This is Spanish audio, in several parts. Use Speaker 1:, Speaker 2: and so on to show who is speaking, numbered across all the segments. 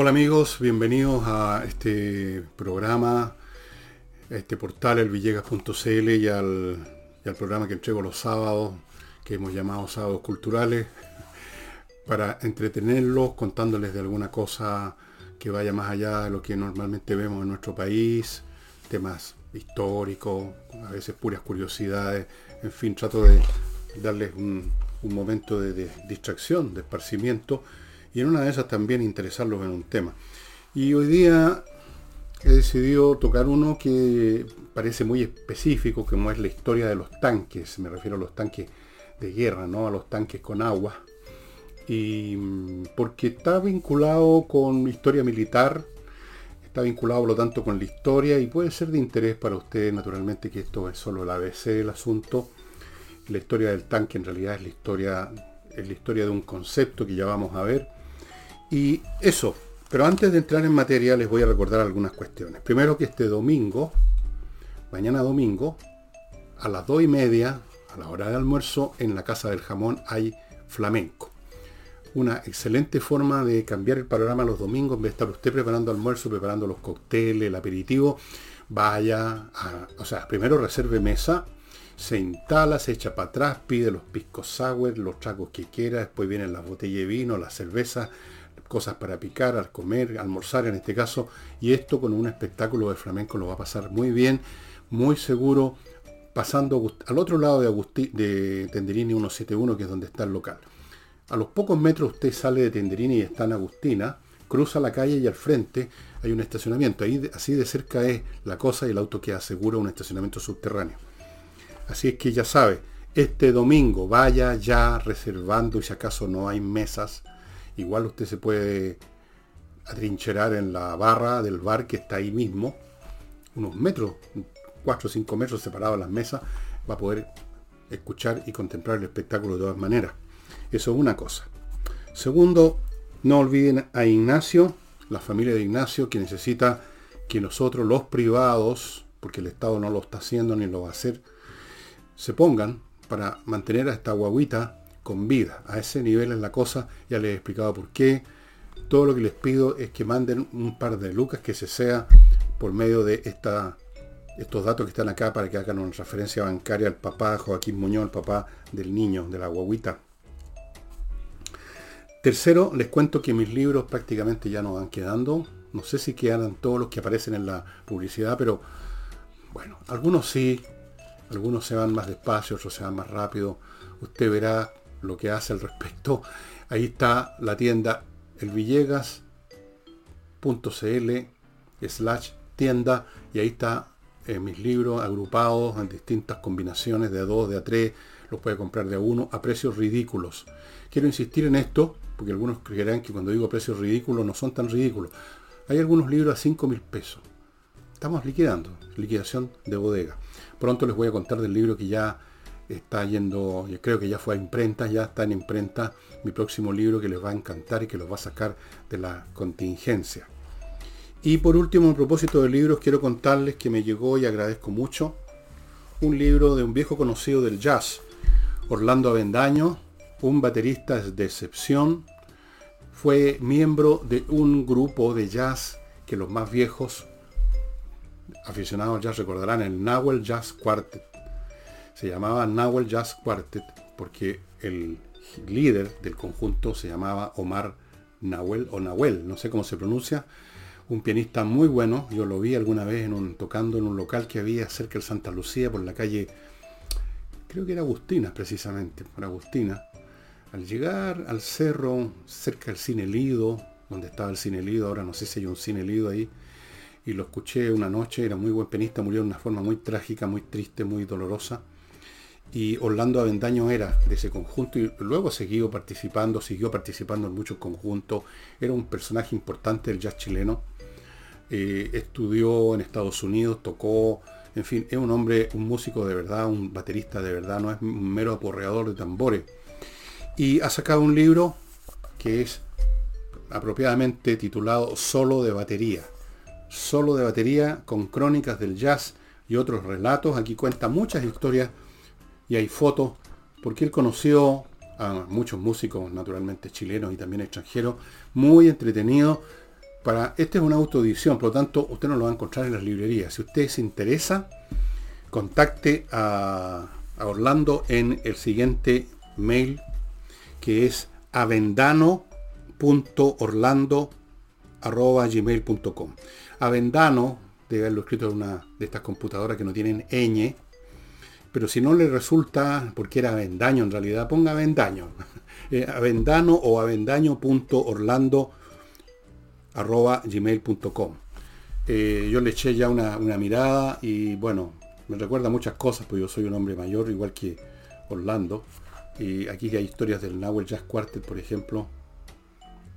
Speaker 1: Hola amigos, bienvenidos a este programa, a este portal elvillegas.cl y al, y al programa que entrego los sábados, que hemos llamado sábados culturales, para entretenerlos contándoles de alguna cosa que vaya más allá de lo que normalmente vemos en nuestro país, temas históricos, a veces puras curiosidades, en fin, trato de darles un, momento de distracción, de esparcimiento y en una de esas también interesarlos en un tema. Y hoy día he decidido tocar uno que parece muy específico, como es la historia de los tanques, me refiero a los tanques de guerra, ¿no? a los tanques con agua, y mm, porque está vinculado con historia militar, está vinculado por lo tanto con la historia y puede ser de interés para ustedes naturalmente que esto es solo el ABC del asunto. La historia del tanque en realidad es la historia, es la historia de un concepto que ya vamos a ver y eso, pero antes de entrar en materia les voy a recordar algunas cuestiones. Primero que este domingo, mañana domingo, a las 2 y media, a la hora de almuerzo, en la Casa del Jamón hay flamenco. Una excelente forma de cambiar el panorama los domingos, en vez de estar usted preparando almuerzo, preparando los cócteles, el aperitivo, vaya a, o sea, primero reserve mesa, se instala, se echa para atrás, pide los piscos sour, los tragos que quiera, después vienen las botellas de vino, las cervezas, cosas para picar, al comer, almorzar en este caso, y esto con un espectáculo de flamenco lo va a pasar muy bien, muy seguro, pasando al otro lado de, de Tenderini 171, que es donde está el local. A los pocos metros usted sale de Tenderini y está en Agustina, cruza la calle y al frente hay un estacionamiento. Ahí así de cerca es la cosa y el auto que asegura un estacionamiento subterráneo. Así es que ya sabe, este domingo vaya ya reservando y si acaso no hay mesas, Igual usted se puede atrincherar en la barra del bar que está ahí mismo, unos metros, 4 o 5 metros separados las mesas, va a poder escuchar y contemplar el espectáculo de todas maneras. Eso es una cosa. Segundo, no olviden a Ignacio, la familia de Ignacio, que necesita que nosotros, los privados, porque el Estado no lo está haciendo ni lo va a hacer, se pongan para mantener a esta guaguita con vida. A ese nivel es la cosa, ya les he explicado por qué. Todo lo que les pido es que manden un par de lucas que se sea por medio de esta, estos datos que están acá para que hagan una referencia bancaria al papá Joaquín Muñoz, el papá del niño, de la guaguita. Tercero, les cuento que mis libros prácticamente ya no van quedando. No sé si quedan todos los que aparecen en la publicidad, pero bueno, algunos sí, algunos se van más despacio, otros se van más rápido. Usted verá lo que hace al respecto. Ahí está la tienda elvillegas.cl slash tienda y ahí está eh, mis libros agrupados en distintas combinaciones de a dos, de a tres, los puede comprar de a uno a precios ridículos. Quiero insistir en esto, porque algunos creerán que cuando digo precios ridículos no son tan ridículos. Hay algunos libros a 5 mil pesos. Estamos liquidando, liquidación de bodega. Pronto les voy a contar del libro que ya está yendo, creo que ya fue a imprenta, ya está en imprenta mi próximo libro que les va a encantar y que los va a sacar de la contingencia. Y por último, a propósito de libros, quiero contarles que me llegó y agradezco mucho un libro de un viejo conocido del jazz, Orlando Avendaño, un baterista de excepción, fue miembro de un grupo de jazz que los más viejos aficionados jazz recordarán, el Nahuel Jazz Quartet se llamaba Nahuel Jazz Quartet porque el líder del conjunto se llamaba Omar Nahuel o Nahuel, no sé cómo se pronuncia, un pianista muy bueno, yo lo vi alguna vez tocando en un local que había cerca de Santa Lucía por la calle, creo que era Agustina precisamente, por Agustina. Al llegar al cerro, cerca del Cine Lido, donde estaba el Cine Lido, ahora no sé si hay un Cine Lido ahí, y lo escuché una noche, era muy buen pianista, murió de una forma muy trágica, muy triste, muy dolorosa y Orlando Avendaño era de ese conjunto y luego siguió participando, siguió participando en muchos conjuntos, era un personaje importante del jazz chileno, eh, estudió en Estados Unidos, tocó, en fin, es un hombre, un músico de verdad, un baterista de verdad, no es un mero aporreador de tambores. Y ha sacado un libro que es apropiadamente titulado Solo de batería. Solo de batería con crónicas del jazz y otros relatos. Aquí cuenta muchas historias y hay fotos, porque él conoció a muchos músicos, naturalmente chilenos y también extranjeros, muy entretenido. Para, este es una autoedición, por lo tanto usted no lo va a encontrar en las librerías. Si usted se interesa, contacte a, Orlando en el siguiente mail que es avendano.orlando.gmail.com Avendano, debe haberlo escrito en una de estas computadoras que no tienen ñ, pero si no le resulta, porque era avendaño en realidad, ponga avendaño. Eh, avendano o avendaño.orlando.gmail.com eh, yo le eché ya una, una mirada y bueno, me recuerda muchas cosas, pues yo soy un hombre mayor, igual que Orlando. Y aquí hay historias del Nahuel Jazz Quartet, por ejemplo.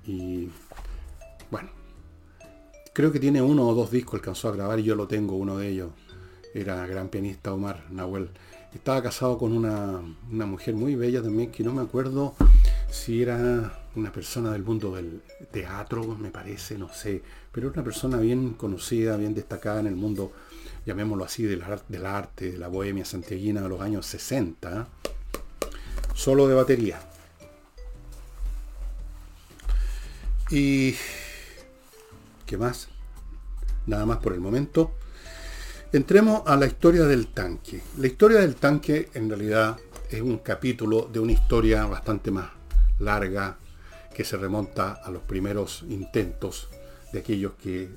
Speaker 1: Y bueno, creo que tiene uno o dos discos, alcanzó a grabar y yo lo tengo, uno de ellos. Era gran pianista Omar Nahuel. Estaba casado con una, una mujer muy bella también, que no me acuerdo si era una persona del mundo del teatro, me parece, no sé, pero una persona bien conocida, bien destacada en el mundo llamémoslo así, del, del arte, de la bohemia santiaguina de los años 60, solo de batería. Y... ¿Qué más? Nada más por el momento. Entremos a la historia del tanque. La historia del tanque en realidad es un capítulo de una historia bastante más larga que se remonta a los primeros intentos de aquellos que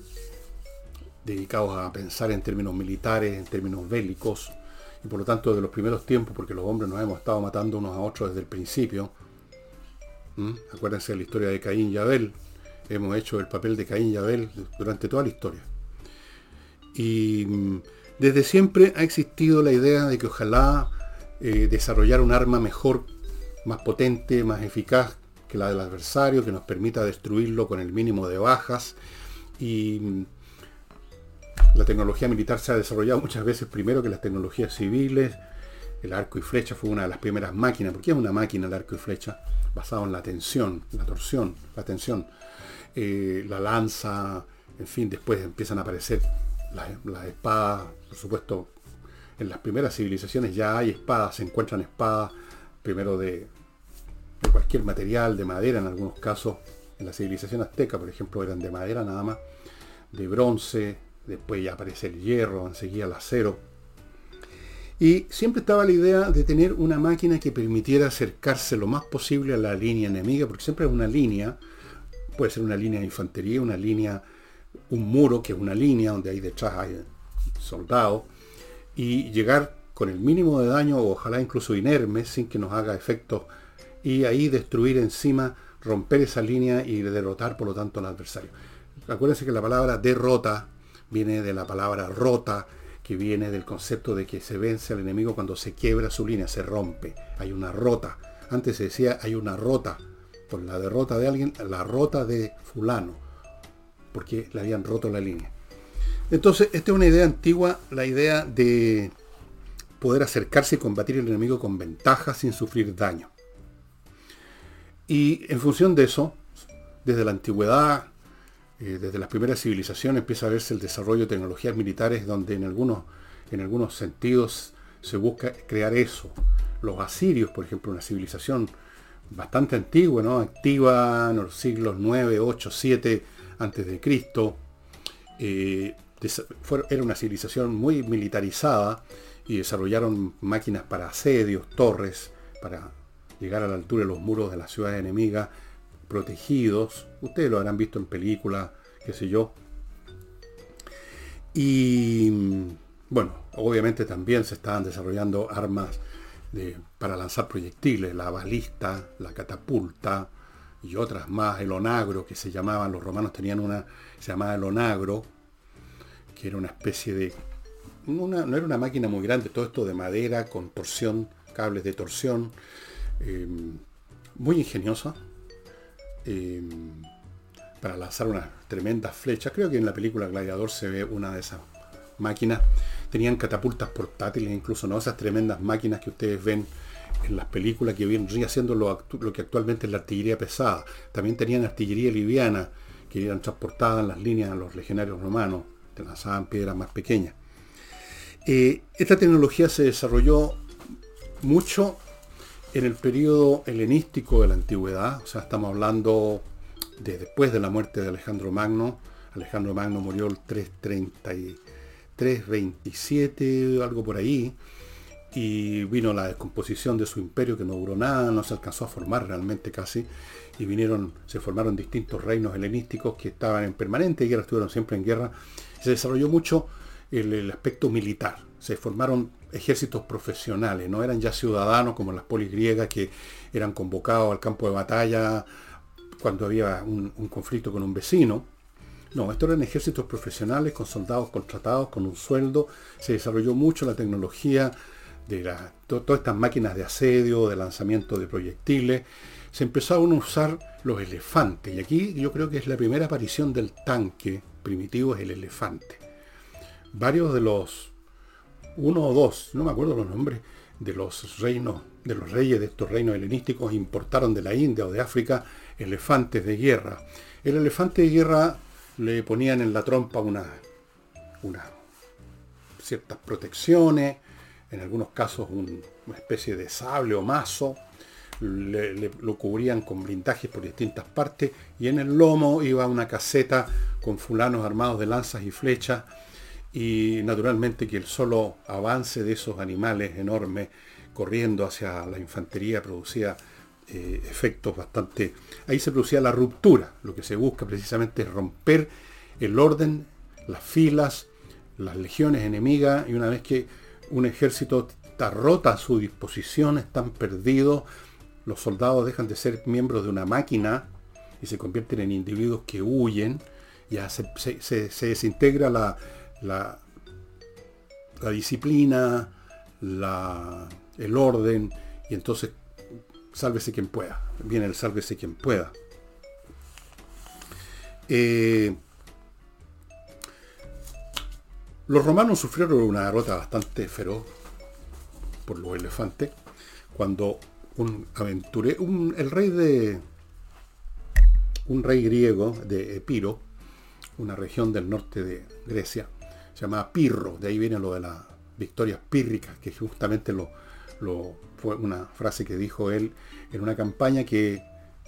Speaker 1: dedicados a pensar en términos militares, en términos bélicos, y por lo tanto de los primeros tiempos, porque los hombres nos hemos estado matando unos a otros desde el principio. Acuérdense de la historia de Caín y Abel. Hemos hecho el papel de Caín y Abel durante toda la historia. Y mm, desde siempre ha existido la idea de que ojalá eh, desarrollar un arma mejor, más potente, más eficaz que la del adversario, que nos permita destruirlo con el mínimo de bajas y mm, la tecnología militar se ha desarrollado muchas veces primero que las tecnologías civiles. El arco y flecha fue una de las primeras máquinas. porque es una máquina el arco y flecha? Basado en la tensión, la torsión, la tensión. Eh, la lanza, en fin, después empiezan a aparecer las, espadas. Por supuesto, en las primeras civilizaciones ya hay espadas, se encuentran espadas, primero de, de cualquier material, de madera en algunos casos. En la civilización azteca, por ejemplo, eran de madera nada más, de bronce, después ya aparece el hierro, enseguida el acero. Y siempre estaba la idea de tener una máquina que permitiera acercarse lo más posible a la línea enemiga, porque siempre es una línea, puede ser una línea de infantería, una línea, un muro que es una línea donde hay detrás hay soldados, y llegar con el mínimo de daño, ojalá incluso inerme, sin que nos haga efectos, y ahí destruir encima, romper esa línea y derrotar por lo tanto al adversario. Acuérdense que la palabra derrota viene de la palabra rota, que viene del concepto de que se vence al enemigo cuando se quiebra su línea, se rompe. Hay una rota. Antes se decía hay una rota. Por la derrota de alguien, la rota de fulano. Porque le habían roto la línea. Entonces, esta es una idea antigua, la idea de poder acercarse y combatir al enemigo con ventaja sin sufrir daño. Y en función de eso, desde la antigüedad eh, desde las primeras civilizaciones empieza a verse el desarrollo de tecnologías militares donde en algunos, en algunos sentidos se busca crear eso. Los asirios, por ejemplo, una civilización bastante antigua, ¿no? activa en los siglos 9, 8, 7 antes de Cristo. Eh, era una civilización muy militarizada y desarrollaron máquinas para asedios, torres, para llegar a la altura de los muros de la ciudad enemiga protegidos. Ustedes lo habrán visto en películas, qué sé yo. Y bueno, obviamente también se estaban desarrollando armas para lanzar proyectiles, la balista, la catapulta y otras más, el onagro que se llamaban, los romanos tenían una, se llamaba el onagro, que era una especie de, no era una máquina muy grande, todo esto de madera, con torsión, cables de torsión, eh, muy ingeniosa, Em, para lanzar unas tremendas flechas. Creo que en la película Gladiador se ve una de esas máquinas. Tenían catapultas portátiles, incluso no esas tremendas máquinas que ustedes ven en las películas que vienen haciendo lo, que actualmente es la artillería pesada. También tenían artillería liviana que eran transportadas en las líneas a los legionarios romanos, que lanzaban piedras más pequeñas. Eh, esta tecnología se desarrolló mucho en el periodo helenístico de la antigüedad, o sea, estamos hablando de después de la muerte de Alejandro Magno. Alejandro Magno murió el 327, algo por ahí, y vino la descomposición de su imperio que no duró nada, no se alcanzó a formar realmente casi, y vinieron, se formaron distintos reinos helenísticos que estaban en permanente guerra, estuvieron siempre en guerra. Se desarrolló mucho el, aspecto militar, se formaron ejércitos profesionales, no eran ya ciudadanos como las polis griegas que eran convocados al campo de batalla cuando había un, conflicto con un vecino. No, estos eran ejércitos profesionales con soldados contratados, con un sueldo. Se desarrolló mucho la tecnología de todas estas máquinas de asedio, de lanzamiento de proyectiles se empezaron a usar los elefantes. Y aquí yo creo que es la primera aparición del tanque primitivo, es el elefante. Varios de los, uno o dos, no me acuerdo los nombres, de los reinos, de los reyes de estos reinos helenísticos importaron de la India o de África elefantes de guerra. El elefante de guerra le ponían en la trompa una, ciertas protecciones, en algunos casos una especie de sable o mazo, lo cubrían con blindajes por distintas partes y en el lomo iba una caseta con fulanos armados de lanzas y flechas y naturalmente que el solo avance de esos animales enormes corriendo hacia la infantería producía eh, efectos bastante... Ahí se producía la ruptura, lo que se busca precisamente es romper el orden, las filas, las legiones enemigas y una vez que un ejército está rota a su disposición, están perdidos, los soldados dejan de ser miembros de una máquina y se convierten en individuos que huyen, ya se, desintegra la, la, disciplina, el orden, y entonces sálvese quien pueda. Viene el sálvese quien pueda. Eh, los romanos sufrieron una derrota bastante feroz por los elefantes cuando un aventurero, el rey de, un rey griego de Epiro, una región del norte de Grecia, se llamaba Pirro, de ahí viene lo de las victorias pírricas, que justamente lo, fue una frase que dijo él en una campaña que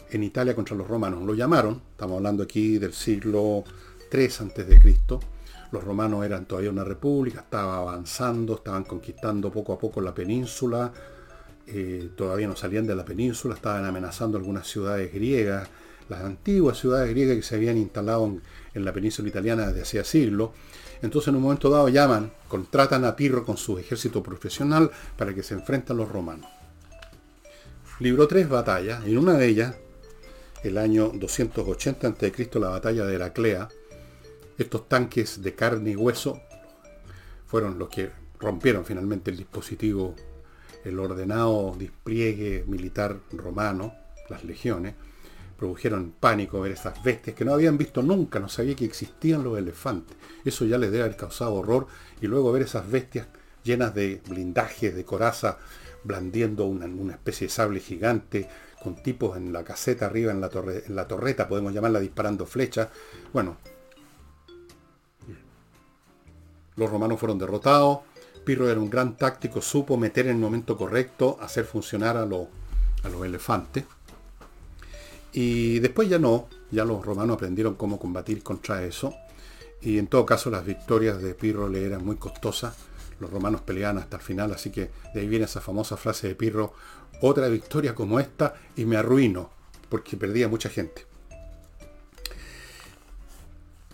Speaker 1: en Italia contra los romanos lo llamaron, estamos hablando aquí del siglo III antes de Cristo, los romanos eran todavía una república, estaba avanzando, estaban conquistando poco a poco la península, eh, todavía no salían de la península, estaban amenazando algunas ciudades griegas, las antiguas ciudades griegas que se habían instalado en, la península italiana desde hacía siglos. Entonces en un momento dado llaman, contratan a Pirro con su ejército profesional para que se enfrenten a los romanos. Libró tres batallas, en una de ellas, el año 280 a.C., la batalla de Heraclea, estos tanques de carne y hueso fueron los que rompieron finalmente el dispositivo el ordenado despliegue militar romano, las legiones, produjeron pánico ver esas bestias que no habían visto nunca, no sabía que existían los elefantes. Eso ya les debe haber causado horror. Y luego ver esas bestias llenas de blindajes, de coraza, blandiendo una, especie de sable gigante, con tipos en la caseta arriba, en la, torre, en la torreta, podemos llamarla disparando flechas. Bueno, los romanos fueron derrotados, Pirro era un gran táctico, supo meter en el momento correcto, hacer funcionar a, los elefantes. Y después ya no, ya los romanos aprendieron cómo combatir contra eso. Y en todo caso las victorias de Pirro le eran muy costosas. Los romanos peleaban hasta el final, así que de ahí viene esa famosa frase de Pirro, otra victoria como esta y me arruino, porque perdía mucha gente.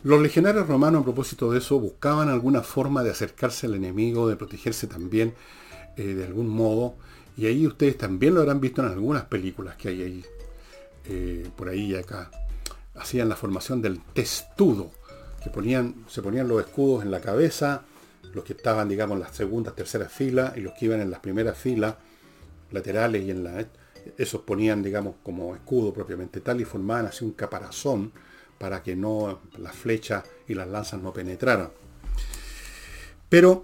Speaker 1: Los legionarios romanos, a propósito de eso, buscaban alguna forma de acercarse al enemigo, de protegerse también eh, de algún modo. Y ahí ustedes también lo habrán visto en algunas películas que hay ahí, eh, por ahí y acá. Hacían la formación del testudo, que ponían, se ponían los escudos en la cabeza, los que estaban, digamos, en las segundas, terceras filas, y los que iban en las primeras filas, laterales y en la... Esos ponían, digamos, como escudo propiamente tal y formaban así un caparazón para que no las flechas y las lanzas no penetraran. Pero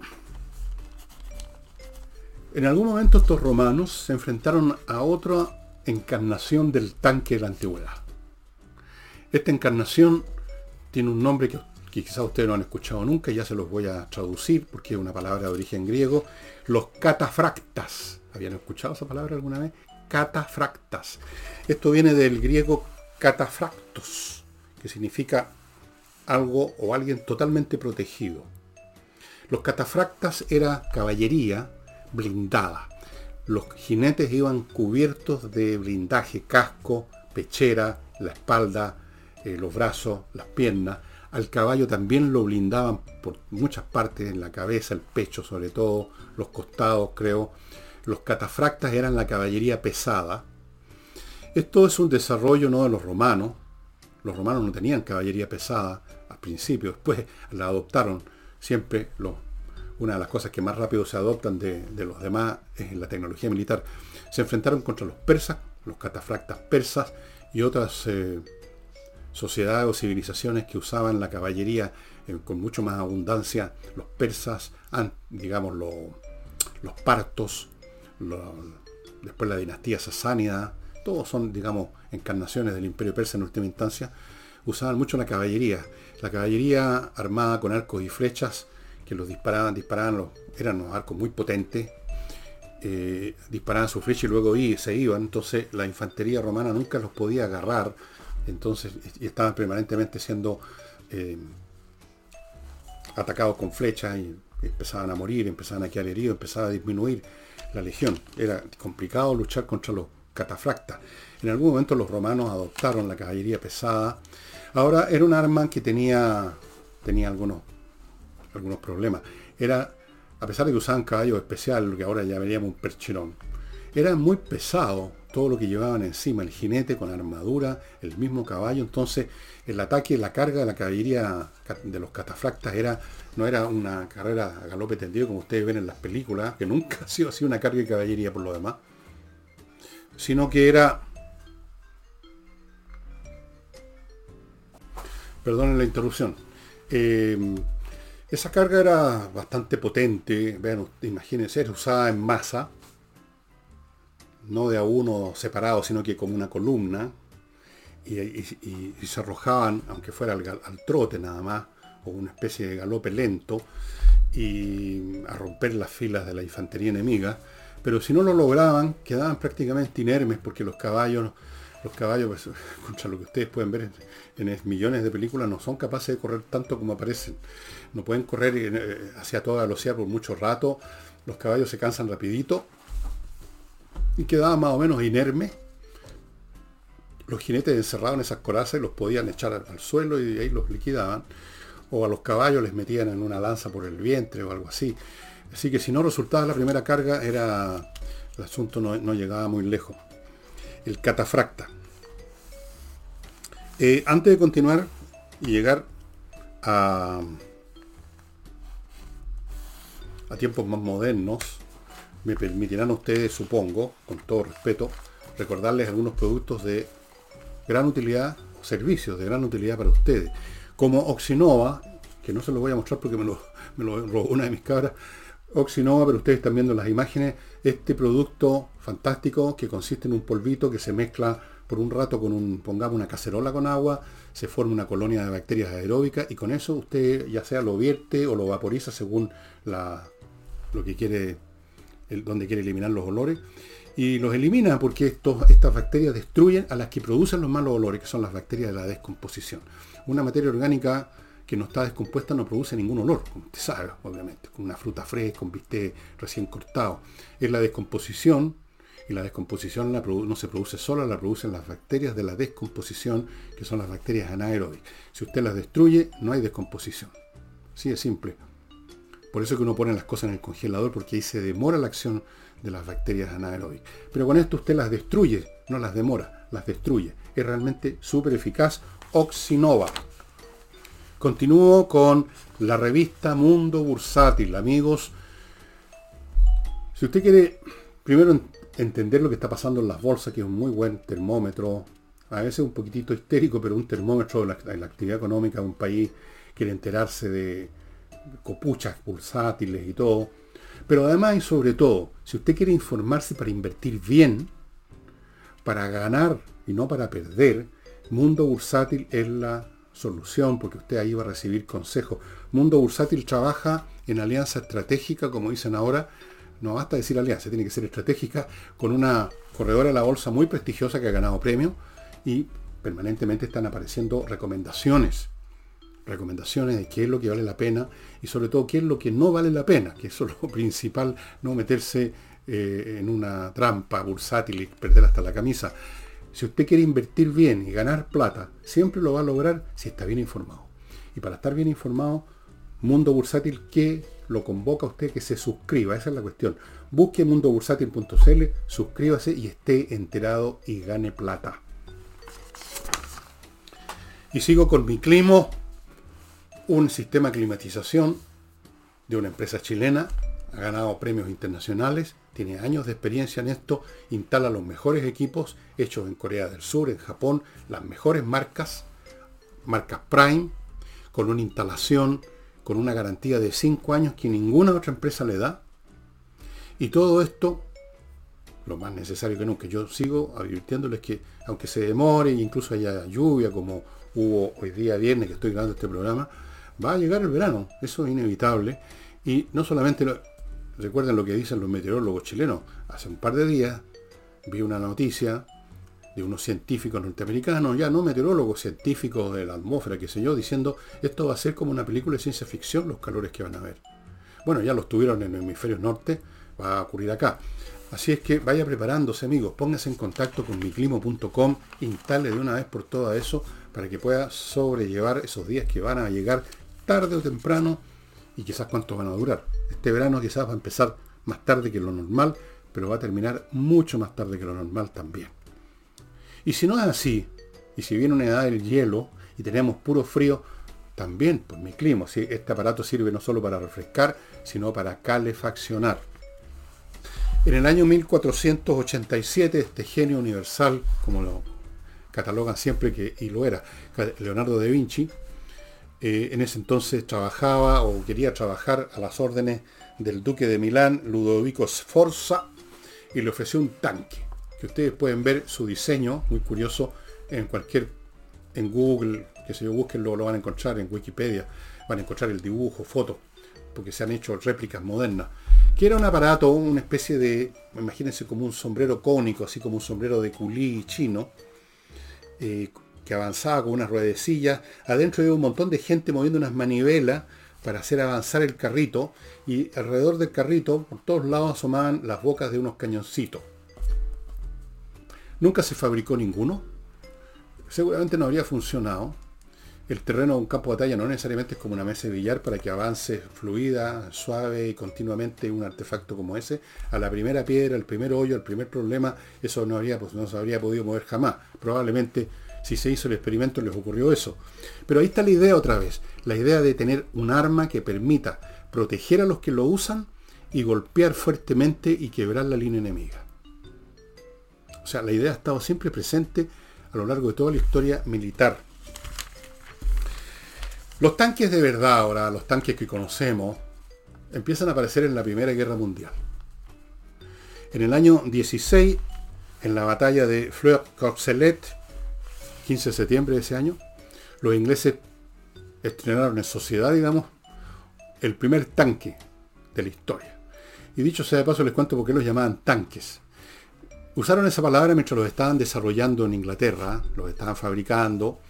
Speaker 1: en algún momento estos romanos se enfrentaron a otra encarnación del tanque de la antigüedad. Esta encarnación tiene un nombre que, quizás ustedes no han escuchado nunca, ya se los voy a traducir porque es una palabra de origen griego, los catafractas. ¿Habían escuchado esa palabra alguna vez? Catafractas. Esto viene del griego catafracto catafractos, que significa algo o alguien totalmente protegido. Los catafractas era caballería blindada. Los jinetes iban cubiertos de blindaje, casco, pechera, la espalda, eh, los brazos, las piernas. Al caballo también lo blindaban por muchas partes, en la cabeza, el pecho sobre todo, los costados creo. Los catafractas eran la caballería pesada. Esto es un desarrollo no de los romanos. Los romanos no tenían caballería pesada al principio, después la adoptaron siempre los una de las cosas que más rápido se adoptan de, los demás es la tecnología militar. Se enfrentaron contra los persas, los catafractas persas y otras eh, sociedades o civilizaciones que usaban la caballería eh, con mucho más abundancia. Los persas, digamos, los partos, después la dinastía sasánida, todos son, digamos, encarnaciones del imperio persa en última instancia, usaban mucho la caballería. La caballería armada con arcos y flechas que los disparaban, disparaban, los, eran unos arcos muy potentes, eh, disparaban su flecha y luego se iban, entonces la infantería romana nunca los podía agarrar, entonces y estaban permanentemente siendo eh, atacados con flechas y empezaban a morir, empezaban a quedar heridos, empezaba a disminuir la legión. Era complicado luchar contra los catafractas. En algún momento los romanos adoptaron la caballería pesada. Ahora era un arma que tenía, tenía algunos algunos problemas. Era, a pesar de que usaban caballos especiales, lo que ahora ya veríamos un percherón, era muy pesado todo lo que llevaban encima, el jinete con armadura, el mismo caballo, entonces el ataque, la carga de la caballería de los catafractas era, no era una carrera a galope tendido como ustedes ven en las películas, que nunca ha sido así una carga de caballería por lo demás, sino que era, perdonen la interrupción, eh, esa carga era bastante potente, vean, imagínense, era usada en masa, no de a uno separado, sino que como una columna, y, se arrojaban, aunque fuera al, trote nada más, o una especie de galope lento, y a romper las filas de la infantería enemiga, pero si no lo lograban, quedaban prácticamente inermes porque los caballos los caballos, pues, contra lo que ustedes pueden ver en, millones de películas, no son capaces de correr tanto como aparecen. No pueden correr eh, hacia toda velocidad por mucho rato. Los caballos se cansan rapidito y quedaban más o menos inermes. Los jinetes encerrados en esas corazas los podían echar al, suelo y ahí los liquidaban. O a los caballos les metían en una lanza por el vientre o algo así. Así que si no resultaba la primera carga, era el asunto no llegaba muy lejos el catafracta. Eh, antes de continuar y llegar a, a tiempos más modernos, me permitirán ustedes, supongo, con todo respeto, recordarles algunos productos de gran utilidad, servicios de gran utilidad para ustedes, como Oxinova, que no se lo voy a mostrar porque me lo, me lo robó una de mis cabras, Oxinova, pero ustedes están viendo las imágenes, este producto fantástico que consiste en un polvito que se mezcla por un rato con un, pongamos una cacerola con agua, se forma una colonia de bacterias aeróbicas y con eso usted ya sea lo vierte o lo vaporiza según la, lo que quiere, donde quiere eliminar los olores. Y los elimina porque estos, estas bacterias destruyen a las que producen los malos olores, que son las bacterias de la descomposición. Una materia orgánica que no está descompuesta no produce ningún olor, como usted sabe, obviamente, con una fruta fresca, un bistec recién cortado. Es la descomposición, y la descomposición no se produce sola, la producen las bacterias de la descomposición, que son las bacterias anaeróbicas. Si usted las destruye, no hay descomposición. Sí, es simple. Por eso es que uno pone las cosas en el congelador, porque ahí se demora la acción de las bacterias anaeróbicas. Pero con esto usted las destruye, no las demora, las destruye. Es realmente súper eficaz. Oxinova. Continúo con la revista Mundo Bursátil, amigos. Si usted quiere primero entender lo que está pasando en las bolsas, que es un muy buen termómetro, a veces un poquitito histérico, pero un termómetro de la, actividad económica de un país, quiere enterarse de copuchas bursátiles y todo. Pero además y sobre todo, si usted quiere informarse para invertir bien, para ganar y no para perder, Mundo Bursátil es la solución, porque usted ahí va a recibir consejos. Mundo Bursátil trabaja en alianza estratégica, como dicen ahora, no basta decir alianza, tiene que ser estratégica, con una corredora de la bolsa muy prestigiosa que ha ganado premio y permanentemente están apareciendo recomendaciones. Recomendaciones de qué es lo que vale la pena y sobre todo qué es lo que no vale la pena, que eso es lo principal, no meterse eh, en una trampa bursátil y perder hasta la camisa. Si usted quiere invertir bien y ganar plata, siempre lo va a lograr si está bien informado. Y para estar bien informado, Mundo Bursátil, ¿qué lo convoca a usted que se suscriba? Esa es la cuestión. Busque mundobursátil.cl, suscríbase y esté enterado y gane plata. Y sigo con mi climo, un sistema de climatización de una empresa chilena, ha ganado premios internacionales, tiene años de experiencia en esto, instala los mejores equipos hechos en Corea del Sur, en Japón, las mejores marcas, marcas Prime, con una instalación con una garantía de 5 años que ninguna otra empresa le da. Y todo esto, lo más necesario que nunca, yo sigo advirtiéndoles que aunque se demore, incluso haya lluvia, como hubo hoy día viernes que estoy grabando este programa, va a llegar el verano, eso es inevitable. Y no solamente, recuerden lo que dicen los meteorólogos chilenos, hace un par de días vi una noticia de unos científicos norteamericanos, ya no meteorólogos, científicos de la atmósfera, qué sé yo, diciendo esto va a ser como una película de ciencia ficción, los calores que van a ver. Bueno, ya los tuvieron en el hemisferio norte, va a ocurrir acá. Así es que vaya preparándose, amigos, póngase en contacto con miclimo.com, instale de una vez por todas eso para que pueda sobrellevar esos días que van a llegar tarde o temprano y quizás cuántos van a durar. Este verano quizás va a empezar más tarde que lo normal, pero va a terminar mucho más tarde que lo normal también. Y si no es así, y si viene una edad del hielo y tenemos puro frío, también por mi clima. Este aparato sirve no solo para refrescar, sino para calefaccionar. En el año 1487, este genio universal, como lo catalogan siempre que, y lo era, Leonardo da Vinci, eh, en ese entonces trabajaba o quería trabajar a las órdenes del duque de Milán, Ludovico Sforza, y le ofreció un tanque que ustedes pueden ver su diseño, muy curioso, en cualquier, en Google, que se yo, busquen, lo, lo van a encontrar, en Wikipedia, van a encontrar el dibujo, fotos, porque se han hecho réplicas modernas, que era un aparato, una especie de, imagínense como un sombrero cónico, así como un sombrero de culí chino, eh, que avanzaba con unas ruedecillas, adentro había un montón de gente moviendo unas manivelas para hacer avanzar el carrito, y alrededor del carrito, por todos lados asomaban las bocas de unos cañoncitos. Nunca se fabricó ninguno. Seguramente no habría funcionado. El terreno de un campo de batalla no necesariamente es como una mesa de billar para que avance fluida, suave y continuamente un artefacto como ese. A la primera piedra, al primer hoyo, al primer problema, eso no, habría, pues, no se habría podido mover jamás. Probablemente si se hizo el experimento les ocurrió eso. Pero ahí está la idea otra vez. La idea de tener un arma que permita proteger a los que lo usan y golpear fuertemente y quebrar la línea enemiga. Sea, la idea ha estado siempre presente a lo largo de toda la historia militar. Los tanques de verdad ahora, los tanques que conocemos, empiezan a aparecer en la Primera Guerra Mundial. En el año 16, en la batalla de Fleur-Courcelette, 15 de septiembre de ese año, los ingleses estrenaron en sociedad, digamos, el primer tanque de la historia. Y dicho sea de paso, les cuento por qué los llamaban tanques. Usaron esa palabra mientras los estaban desarrollando en Inglaterra, los estaban fabricando,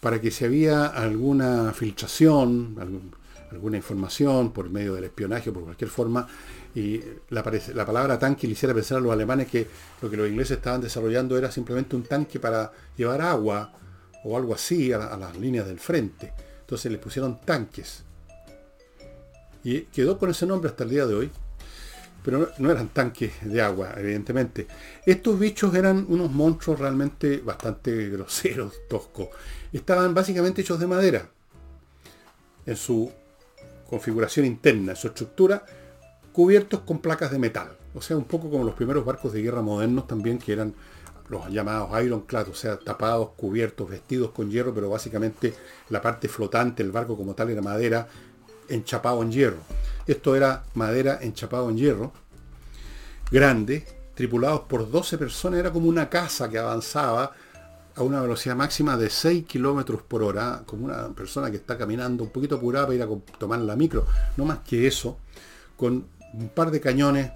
Speaker 1: para que si había alguna filtración, alguna información por medio del espionaje o por cualquier forma, y la, palabra tanque le hiciera pensar a los alemanes que lo que los ingleses estaban desarrollando era simplemente un tanque para llevar agua o algo así a, a las líneas del frente. Entonces les pusieron tanques. Y quedó con ese nombre hasta el día de hoy pero no, eran tanques de agua, evidentemente. Estos bichos eran unos monstruos realmente bastante groseros, toscos. Estaban básicamente hechos de madera en su configuración interna, en su estructura, cubiertos con placas de metal. O sea, un poco como los primeros barcos de guerra modernos también, que eran los llamados ironclad, o sea, tapados, cubiertos, vestidos con hierro, pero básicamente la parte flotante, el barco como tal era madera, enchapado en hierro. Esto era madera enchapado en hierro, grande, tripulados por 12 personas, era como una casa que avanzaba a una velocidad máxima de 6 kilómetros por hora, como una persona que está caminando un poquito apurada para ir a tomar la micro, no más que eso, con un par de cañones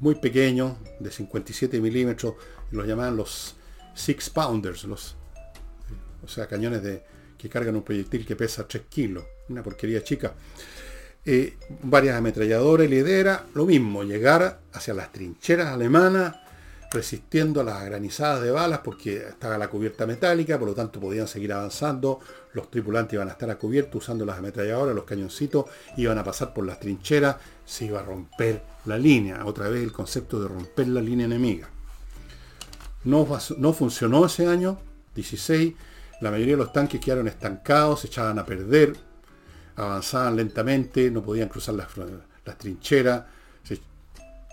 Speaker 1: muy pequeños, de 57 milímetros, los llamaban los six pounders, los o sea, cañones de, que cargan un proyectil que pesa 3 kilos, una porquería chica. Eh, varias ametralladoras y la idea era lo mismo, llegar hacia las trincheras alemanas, resistiendo a las granizadas de balas porque estaba la cubierta metálica, por lo tanto podían seguir avanzando, los tripulantes iban a estar a cubierto usando las ametralladoras, los cañoncitos, iban a pasar por las trincheras, se iba a romper la línea, otra vez el concepto de romper la línea enemiga. No, no funcionó ese año, 16, la mayoría de los tanques quedaron estancados, se echaban a perder, avanzaban lentamente, no podían cruzar las, trincheras,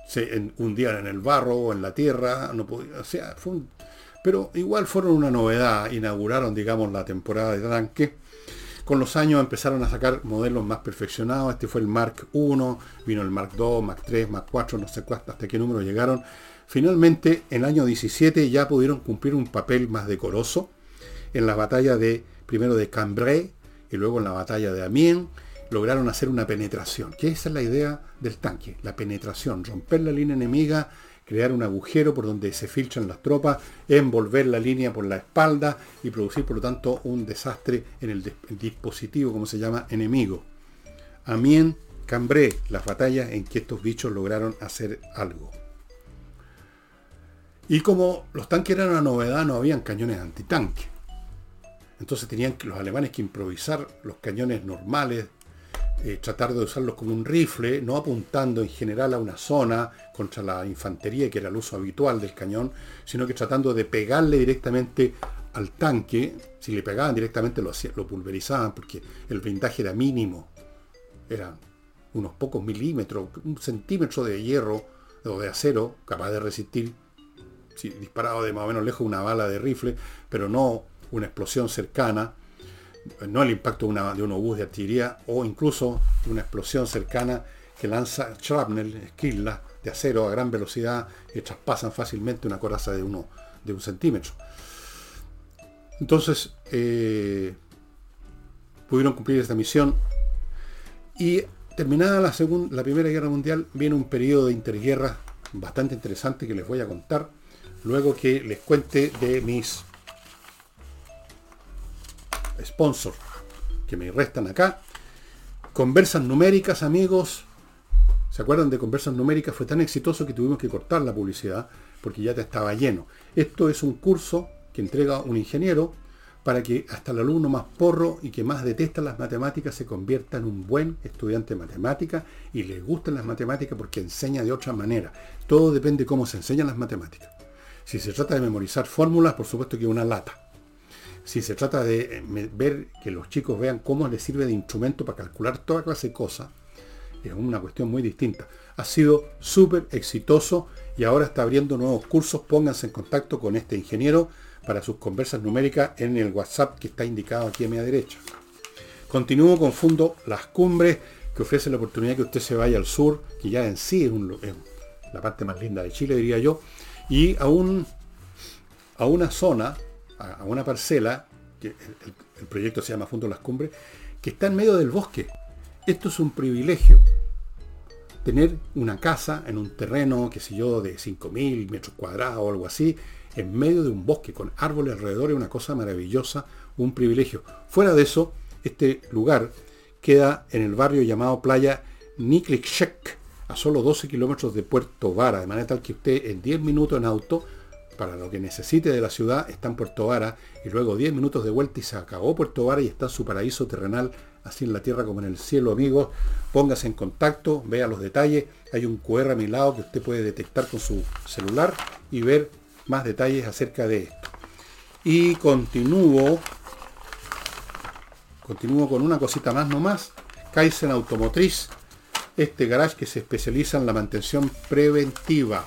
Speaker 1: se, hundían en el barro o en la tierra, no pero igual fueron una novedad, inauguraron, digamos, la temporada de tanque. Con los años empezaron a sacar modelos más perfeccionados, este fue el Mark I, vino el Mark II, Mark III, Mark IV, no sé cuánto, hasta qué número llegaron. Finalmente, en el año 17 ya pudieron cumplir un papel más decoroso en la batalla de, primero de Cambrai y luego en la batalla de Amiens, lograron hacer una penetración, que esa es la idea del tanque, la penetración, romper la línea enemiga, crear un agujero por donde se filtran las tropas, envolver la línea por la espalda y producir por lo tanto un desastre en el, dispositivo, como se llama, enemigo. Amiens, Cambrai, las batallas en que estos bichos lograron hacer algo. Y como los tanques eran una novedad, no habían cañones antitanque. Entonces tenían que los alemanes que improvisar los cañones normales, eh, tratar de usarlos como un rifle, no apuntando en general a una zona contra la infantería, que era el uso habitual del cañón, sino que tratando de pegarle directamente al tanque. Si le pegaban directamente lo, pulverizaban porque el blindaje era mínimo. Eran unos pocos milímetros, un centímetro de hierro o de acero capaz de resistir, si disparado de más o menos lejos una bala de rifle, pero no una explosión cercana, no el impacto de, una, un obús de artillería o incluso una explosión cercana que lanza shrapnel, esquilas de acero a gran velocidad que traspasan fácilmente una coraza de, uno, de un centímetro. Entonces, eh, pudieron cumplir esta misión y terminada la, segunda, la Primera Guerra Mundial viene un periodo de interguerra bastante interesante que les voy a contar luego que les cuente de mis sponsor que me restan acá. Conversas numéricas, amigos. ¿Se acuerdan de conversas numéricas? Fue tan exitoso que tuvimos que cortar la publicidad porque ya te estaba lleno. Esto es un curso que entrega un ingeniero para que hasta el alumno más porro y que más detesta las matemáticas se convierta en un buen estudiante de matemáticas y le gustan las matemáticas porque enseña de otra manera. Todo depende de cómo se enseñan las matemáticas. Si se trata de memorizar fórmulas, por supuesto que una lata si se trata de eh, ver que los chicos vean cómo les sirve de instrumento para calcular toda clase de cosas, es una cuestión muy distinta. Ha sido súper exitoso y ahora está abriendo nuevos cursos. Pónganse en contacto con este ingeniero para sus conversas numéricas en el WhatsApp que está indicado aquí a mi derecha. Continúo con Fundo Las Cumbres, que ofrece la oportunidad que usted se vaya al sur, que ya en sí es, la parte más linda de Chile, diría yo, y a, a una zona a, una parcela, que el, proyecto se llama Fundo Las Cumbres, que está en medio del bosque. Esto es un privilegio. Tener una casa en un terreno, qué sé yo, de 5.000 metros cuadrados o algo así, en medio de un bosque con árboles alrededor es una cosa maravillosa, un privilegio. Fuera de eso, este lugar queda en el barrio llamado Playa Niklikshek, a solo 12 kilómetros de Puerto Vara, de manera tal que usted en 10 minutos en auto para lo que necesite de la ciudad está en Puerto Vara y luego 10 minutos de vuelta y se acabó Puerto Vara y está su paraíso terrenal, así en la tierra como en el cielo, amigos. Póngase en contacto, vea los detalles. Hay un QR a mi lado que usted puede detectar con su celular y ver más detalles acerca de esto. Y continúo, continúo con una cosita más nomás. Kaizen Automotriz, este garage que se especializa en la mantención preventiva.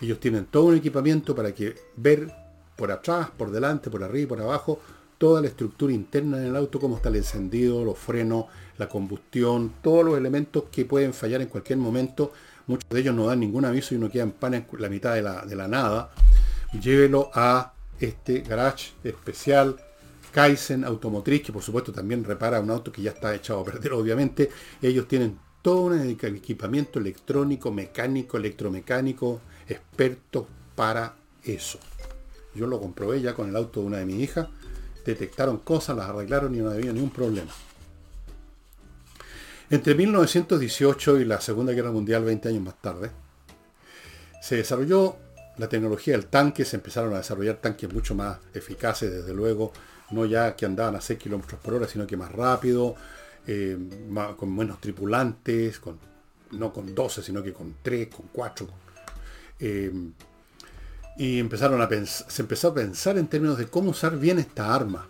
Speaker 1: Ellos tienen todo un equipamiento para que ver por atrás, por delante, por arriba y por abajo, toda la estructura interna del auto, cómo está el encendido, los frenos, la combustión, todos los elementos que pueden fallar en cualquier momento. Muchos de ellos no dan ningún aviso y no quedan pan en la mitad de la, de la nada. Llévelo a este garage especial Kaizen Automotriz, que por supuesto también repara un auto que ya está echado a perder, obviamente. Ellos tienen todo un equipamiento electrónico, mecánico, electromecánico, expertos para eso. Yo lo comprobé ya con el auto de una de mis hijas. detectaron cosas, las arreglaron y no había ningún problema. Entre 1918 y la Segunda Guerra Mundial, 20 años más tarde, se desarrolló la tecnología del tanque, se empezaron a desarrollar tanques mucho más eficaces, desde luego, no ya que andaban a 6 kilómetros por hora, sino que más rápido, eh, con menos tripulantes, con, no con 12, sino que con 3, con 4. Eh, y empezaron a se empezó a pensar en términos de cómo usar bien esta arma,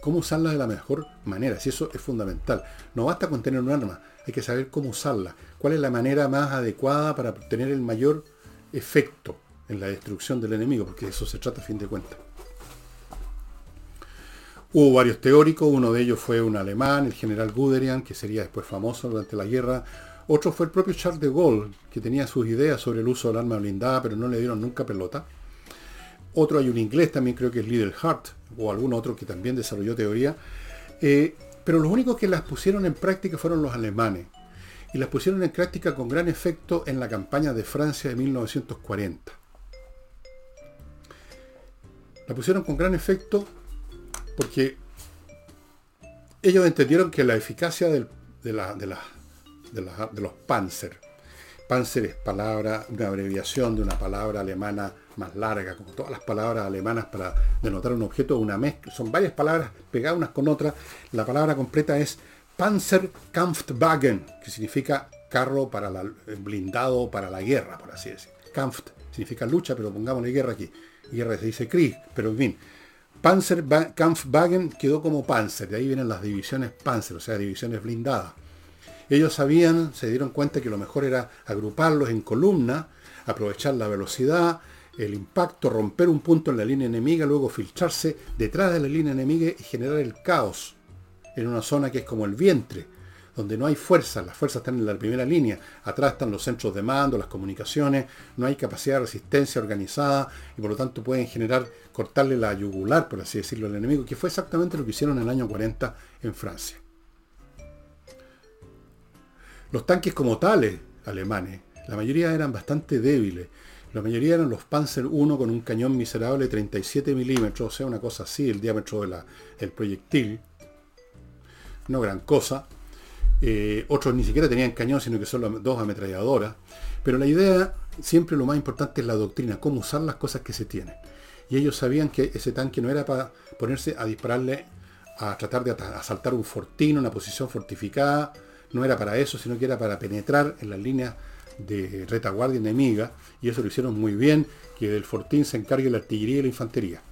Speaker 1: cómo usarla de la mejor manera, si eso es fundamental. No basta con tener un arma, hay que saber cómo usarla, cuál es la manera más adecuada para obtener el mayor efecto en la destrucción del enemigo, porque de eso se trata a fin de cuentas. Hubo varios teóricos, uno de ellos fue un alemán, el general Guderian, que sería después famoso durante la guerra. Otro fue el propio Charles de Gaulle, que tenía sus ideas sobre el uso del arma blindada, pero no le dieron nunca pelota. Otro hay un inglés también, creo que es Little Hart, o algún otro que también desarrolló teoría. Eh, pero los únicos que las pusieron en práctica fueron los alemanes. Y las pusieron en práctica con gran efecto en la campaña de Francia de 1940. La pusieron con gran efecto porque ellos entendieron que la eficacia de, de, los Panzer, Panzer es palabra, una abreviación de una palabra alemana más larga, como todas las palabras alemanas para denotar un objeto, una mezcla, son varias palabras pegadas unas con otras. La palabra completa es Panzerkampfwagen, que significa carro para la, blindado para la guerra, por así decir. Kampf significa lucha, pero pongámosle guerra aquí. Guerra se dice Krieg, pero en fin. Panzerkampfwagen quedó como Panzer, de ahí vienen las divisiones Panzer, o sea, divisiones blindadas. Ellos sabían, se dieron cuenta que lo mejor era agruparlos en columna, aprovechar la velocidad, el impacto, romper un punto en la línea enemiga, luego filtrarse detrás de la línea enemiga y generar el caos en una zona que es como el vientre, donde no hay fuerza, las fuerzas están en la primera línea, atrás están los centros de mando, las comunicaciones, no hay capacidad de resistencia organizada y por lo tanto pueden generar, cortarle la yugular, por así decirlo, al enemigo, que fue exactamente lo que hicieron en el año 40 en Francia. Los tanques como tales, alemanes, la mayoría eran bastante débiles. La mayoría eran los Panzer I con un cañón miserable de 37 milímetros, o sea, una cosa así, el diámetro del proyectil. No gran cosa. Eh, otros ni siquiera tenían cañón, sino que solo dos ametralladoras. Pero la idea, siempre lo más importante es la doctrina, cómo usar las cosas que se tienen. Y ellos sabían que ese tanque no era para ponerse a dispararle, a tratar de asaltar un fortín, una posición fortificada. No era para eso, sino que era para penetrar en las líneas de retaguardia enemiga. Y eso lo hicieron muy bien, que del fortín se encargue la artillería y la infantería.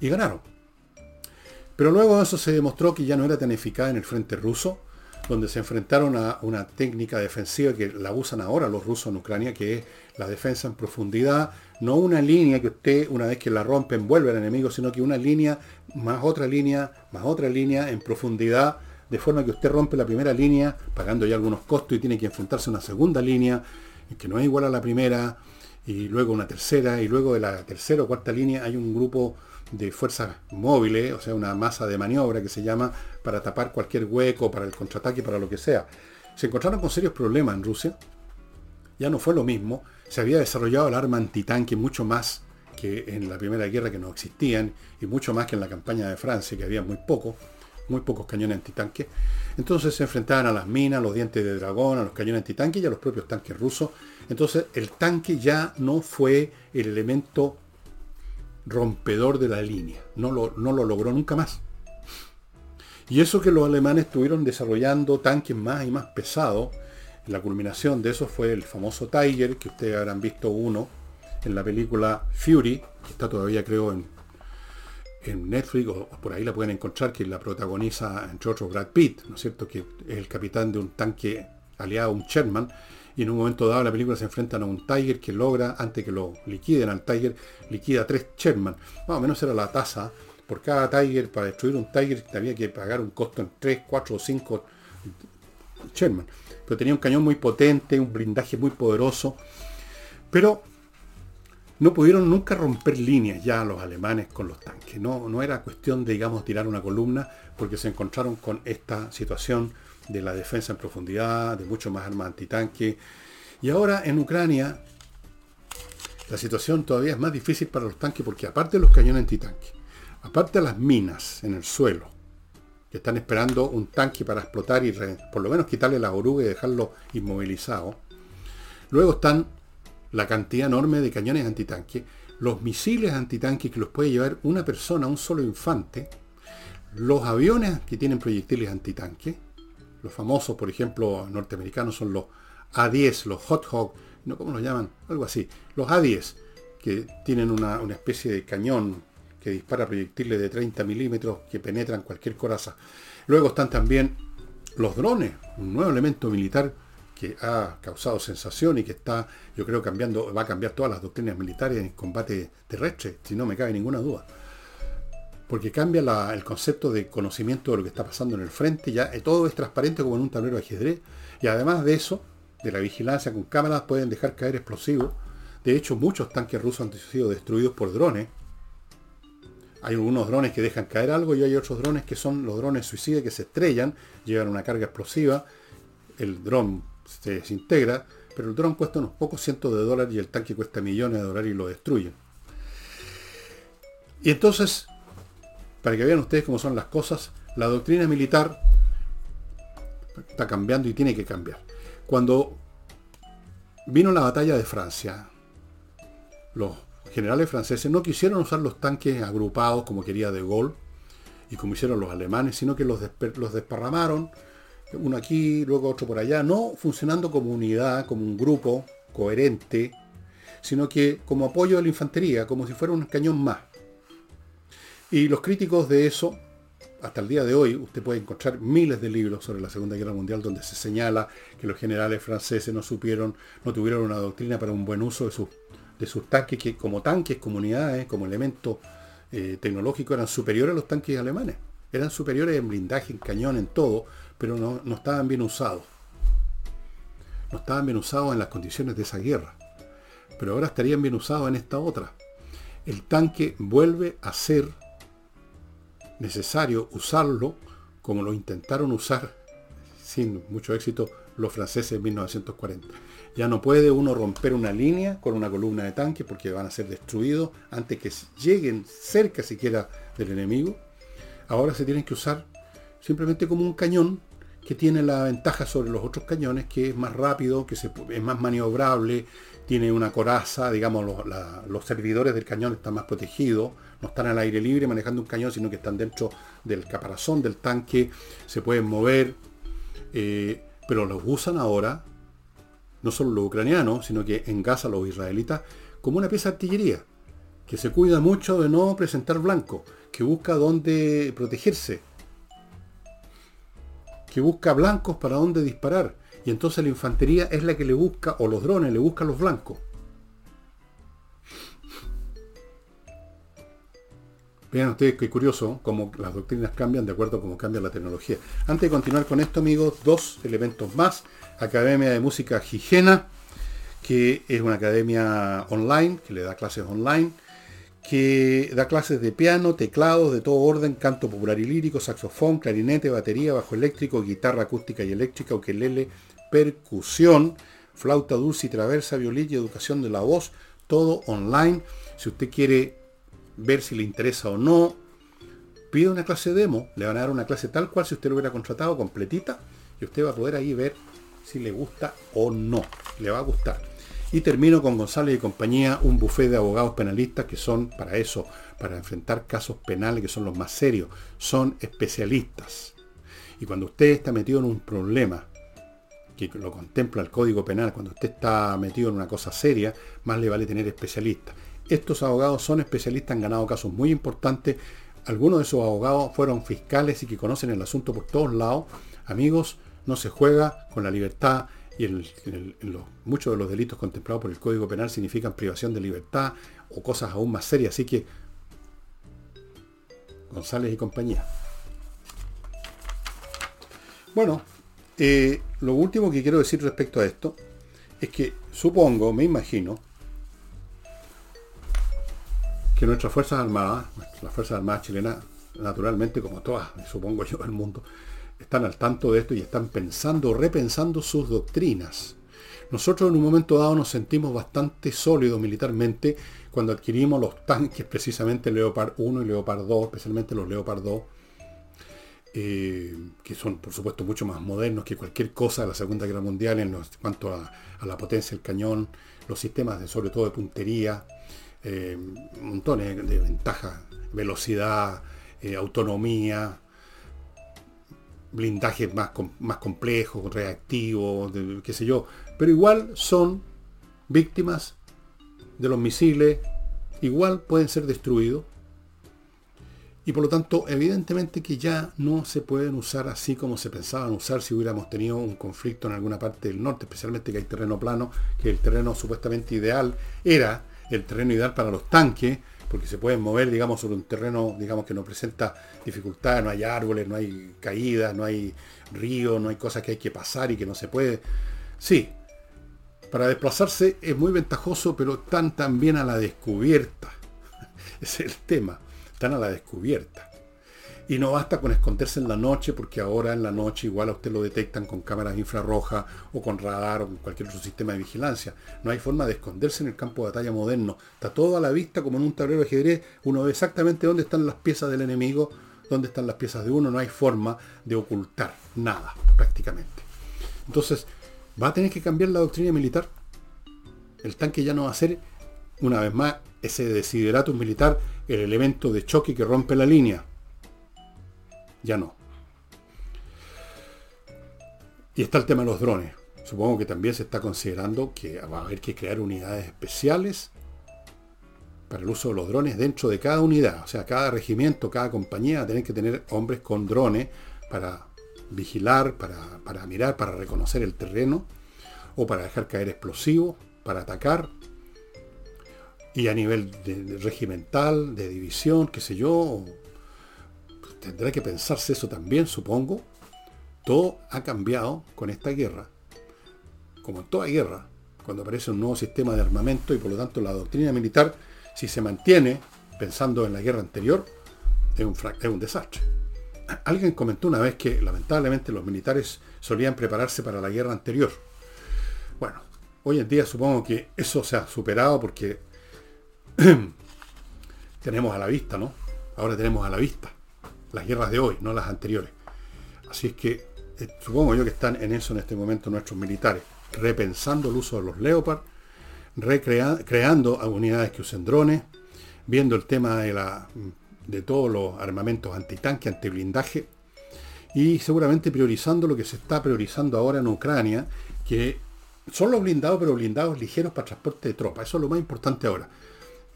Speaker 1: Y ganaron. Pero luego eso se demostró que ya no era tan eficaz en el frente ruso donde se enfrentaron a una técnica defensiva que la usan ahora los rusos en Ucrania, que es la defensa en profundidad, no una línea que usted una vez que la rompen vuelve al enemigo, sino que una línea más otra línea, más otra línea en profundidad, de forma que usted rompe la primera línea, pagando ya algunos costos y tiene que enfrentarse a una segunda línea, que no es igual a la primera, y luego una tercera, y luego de la tercera o cuarta línea hay un grupo de fuerzas móviles, o sea, una masa de maniobra que se llama para tapar cualquier hueco, para el contraataque, para lo que sea. Se encontraron con serios problemas en Rusia. Ya no fue lo mismo. Se había desarrollado el arma antitanque mucho más que en la Primera Guerra que no existían y mucho más que en la campaña de Francia, que había muy pocos, muy pocos cañones antitanque. Entonces se enfrentaban a las minas, a los dientes de dragón, a los cañones antitanque y a los propios tanques rusos. Entonces el tanque ya no fue el elemento rompedor de la línea. No lo, no lo logró nunca más. Y eso que los alemanes estuvieron desarrollando tanques más y más pesados, la culminación de eso fue el famoso Tiger, que ustedes habrán visto uno en la película Fury, que está todavía creo en, en Netflix, o, por ahí la pueden encontrar, que la protagoniza entre otros Brad Pitt, ¿no es cierto? Que es el capitán de un tanque aliado un Sherman, y en un momento dado la película se enfrentan a un Tiger que logra, antes que lo liquiden al Tiger, liquida tres Sherman. Más o menos era la tasa. Por cada Tiger, para destruir un Tiger, había que pagar un costo en 3, 4 o 5 Sherman. Pero tenía un cañón muy potente, un blindaje muy poderoso. Pero no pudieron nunca romper líneas ya los alemanes con los tanques. No, no era cuestión de, digamos, tirar una columna, porque se encontraron con esta situación de la defensa en profundidad, de mucho más armas antitanque. Y ahora en Ucrania la situación todavía es más difícil para los tanques porque aparte de los cañones antitanque, aparte de las minas en el suelo, que están esperando un tanque para explotar y por lo menos quitarle la oruga y dejarlo inmovilizado, luego están la cantidad enorme de cañones antitanque, los misiles antitanques que los puede llevar una persona, un solo infante, los aviones que tienen proyectiles antitanque, los famosos, por ejemplo, norteamericanos son los A-10, los Hot Hawk, ¿no? ¿Cómo los llaman? Algo así. Los A-10, que tienen una, especie de cañón que dispara proyectiles de 30 milímetros que penetran cualquier coraza. Luego están también los drones, un nuevo elemento militar que ha causado sensación y que está, yo creo, cambiando, va a cambiar todas las doctrinas militares en combate terrestre, si no me cabe ninguna duda. Porque cambia el concepto de conocimiento de lo que está pasando en el frente, ya eh, todo es transparente como en un tablero de ajedrez, y además de eso, de la vigilancia con cámaras pueden dejar caer explosivos. De hecho, muchos tanques rusos han sido destruidos por drones. Hay algunos drones que dejan caer algo y hay otros drones que son los drones suicidas que se estrellan, llevan una carga explosiva, el dron se desintegra, pero el dron cuesta unos pocos cientos de dólares y el tanque cuesta millones de dólares y lo destruyen. Y entonces, para que vean ustedes cómo son las cosas, la doctrina militar está cambiando y tiene que cambiar. Cuando vino la batalla de Francia, los generales franceses no quisieron usar los tanques agrupados como quería De Gaulle y como hicieron los alemanes, sino que los, los desparramaron, uno aquí, luego otro por allá, no funcionando como unidad, como un grupo coherente, sino que como apoyo a la infantería, como si fuera un cañón más. Y los críticos de eso hasta el día de hoy usted puede encontrar miles de libros sobre la Segunda Guerra Mundial donde se señala que los generales franceses no supieron, no tuvieron una doctrina para un buen uso de sus, de tanques, que como tanques, como unidades, como elemento eh, tecnológico eran superiores a los tanques alemanes. Eran superiores en blindaje, en cañón, en todo, pero no, no estaban bien usados. No estaban bien usados en las condiciones de esa guerra. Pero ahora estarían bien usados en esta otra. El tanque vuelve a ser necesario usarlo como lo intentaron usar sin mucho éxito los franceses en 1940. Ya no puede uno romper una línea con una columna de tanque porque van a ser destruidos antes que lleguen cerca siquiera del enemigo. Ahora se tienen que usar simplemente como un cañón que tiene la ventaja sobre los otros cañones, que es más rápido, que es más maniobrable, tiene una coraza, digamos, los, servidores del cañón están más protegidos, no están al aire libre manejando un cañón, sino que están dentro del caparazón del tanque, se pueden mover, eh, pero los usan ahora, no solo los ucranianos, sino que en Gaza los israelitas, como una pieza de artillería, que se cuida mucho de no presentar blanco, que busca dónde protegerse, que busca blancos para dónde disparar y entonces la infantería es la que le busca, o los drones le buscan los blancos. Vean ustedes qué curioso cómo las doctrinas cambian de acuerdo a cómo cambia la tecnología. Antes de continuar con esto, amigos, dos elementos más. Academia de Música Higiena, que es una academia online, que le da clases online que da clases de piano, teclados de todo orden, canto popular y lírico, saxofón, clarinete, batería, bajo eléctrico, guitarra acústica y eléctrica, ukelele, percusión, flauta dulce y traversa, violín y educación de la voz, todo online. Si usted quiere ver si le interesa o no, pide una clase demo, le van a dar una clase tal cual si usted lo hubiera contratado completita y usted va a poder ahí ver si le gusta o no. Le va a gustar. Y termino con González y compañía, un buffet de abogados penalistas que son para eso, para enfrentar casos penales que son los más serios. Son especialistas. Y cuando usted está metido en un problema, que lo contempla el Código Penal, cuando usted está metido en una cosa seria, más le vale tener especialistas. Estos abogados son especialistas, han ganado casos muy importantes. Algunos de esos abogados fueron fiscales y que conocen el asunto por todos lados. Amigos, no se juega con la libertad y muchos de los delitos contemplados por el Código Penal significan privación de libertad o cosas aún más serias. Así que, González y compañía. Bueno, eh, lo último que quiero decir respecto a esto es que supongo, me imagino, que nuestras Fuerzas Armadas, las Fuerzas Armadas chilenas, naturalmente, como todas, supongo yo, el mundo, están al tanto de esto y están pensando, repensando sus doctrinas. Nosotros en un momento dado nos sentimos bastante sólidos militarmente cuando adquirimos los tanques, precisamente Leopard 1 y Leopard 2, especialmente los Leopard 2, eh, que son por supuesto mucho más modernos que cualquier cosa de la Segunda Guerra Mundial en, cuanto a, la potencia del cañón, los sistemas de sobre todo de puntería, eh, montones de ventajas, velocidad, eh, autonomía, blindajes más, más complejos, reactivos, qué sé yo. Pero igual son víctimas de los misiles, igual pueden ser destruidos. Y por lo tanto, evidentemente que ya no se pueden usar así como se pensaban usar si hubiéramos tenido un conflicto en alguna parte del norte, especialmente que hay terreno plano, que el terreno supuestamente ideal era el terreno ideal para los tanques, porque se pueden mover, digamos, sobre un terreno, digamos, que no presenta dificultades, no hay árboles, no hay caídas, no hay río, no hay cosas que hay que pasar y que no se puede. Sí, para desplazarse es muy ventajoso, pero están también a la descubierta. es el tema, están a la descubierta. Y no basta con esconderse en la noche, porque ahora en la noche igual a usted lo detectan con cámaras infrarrojas o con radar o con cualquier otro sistema de vigilancia. No hay forma de esconderse en el campo de batalla moderno. Está todo a la vista como en un tablero de ajedrez. Uno ve exactamente dónde están las piezas del enemigo, dónde están las piezas de uno. No hay forma de ocultar nada, prácticamente. Entonces, va a tener que cambiar la doctrina militar. El tanque ya no va a ser, una vez más, ese desiderato militar, el elemento de choque que rompe la línea ya no. Y está el tema de los drones. Supongo que también se está considerando que va a haber que crear unidades especiales para el uso de los drones dentro de cada unidad. O sea, cada regimiento, cada compañía va a tener que tener hombres con drones para vigilar, para, mirar, para reconocer el terreno o para dejar caer explosivos, para atacar. Y a nivel de regimental, de división, qué sé yo, tendrá que pensarse eso también, supongo. Todo ha cambiado con esta guerra. Como en toda guerra, cuando aparece un nuevo sistema de armamento y por lo tanto la doctrina militar, si se mantiene pensando en la guerra anterior, es un, es un desastre. Alguien comentó una vez que lamentablemente los militares solían prepararse para la guerra anterior. Bueno, hoy en día supongo que eso se ha superado porque tenemos a la vista, ¿no? Ahora tenemos a la vista las guerras de hoy, no las anteriores. Así es que eh, supongo yo que están en eso en este momento nuestros militares, repensando el uso de los Leopard, creando unidades que usen drones, viendo el tema de, la, de todos los armamentos antitanque, antiblindaje, y seguramente priorizando lo que se está priorizando ahora en Ucrania, que son los blindados, pero blindados ligeros para transporte de tropas. Eso es lo más importante ahora.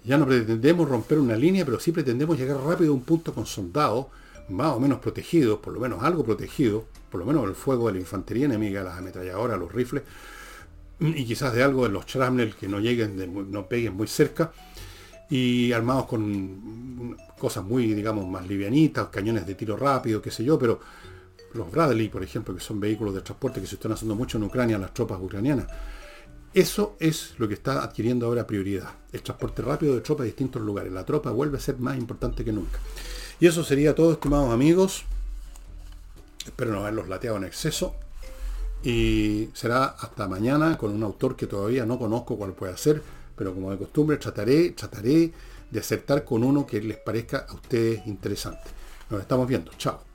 Speaker 1: Ya no pretendemos romper una línea, pero sí pretendemos llegar rápido a un punto con soldados más o menos protegidos, por lo menos algo protegido, por lo menos el fuego de la infantería enemiga, las ametralladoras, los rifles, y quizás de algo de los Shrapnel que no lleguen, no peguen muy cerca, y armados con cosas muy, digamos, más livianitas, cañones de tiro rápido, qué sé yo, pero los Bradley, por ejemplo, que son vehículos de transporte que se están haciendo mucho en Ucrania, las tropas ucranianas, eso es lo que está adquiriendo ahora prioridad, el transporte rápido de tropas a distintos lugares. La tropa vuelve a ser más importante que nunca. Y eso sería todo, estimados amigos. Espero no haberlos lateado en exceso. Y será hasta mañana con un autor que todavía no conozco cuál puede ser, pero como de costumbre trataré, trataré de acertar con uno que les parezca a ustedes interesante. Nos estamos viendo. Chao.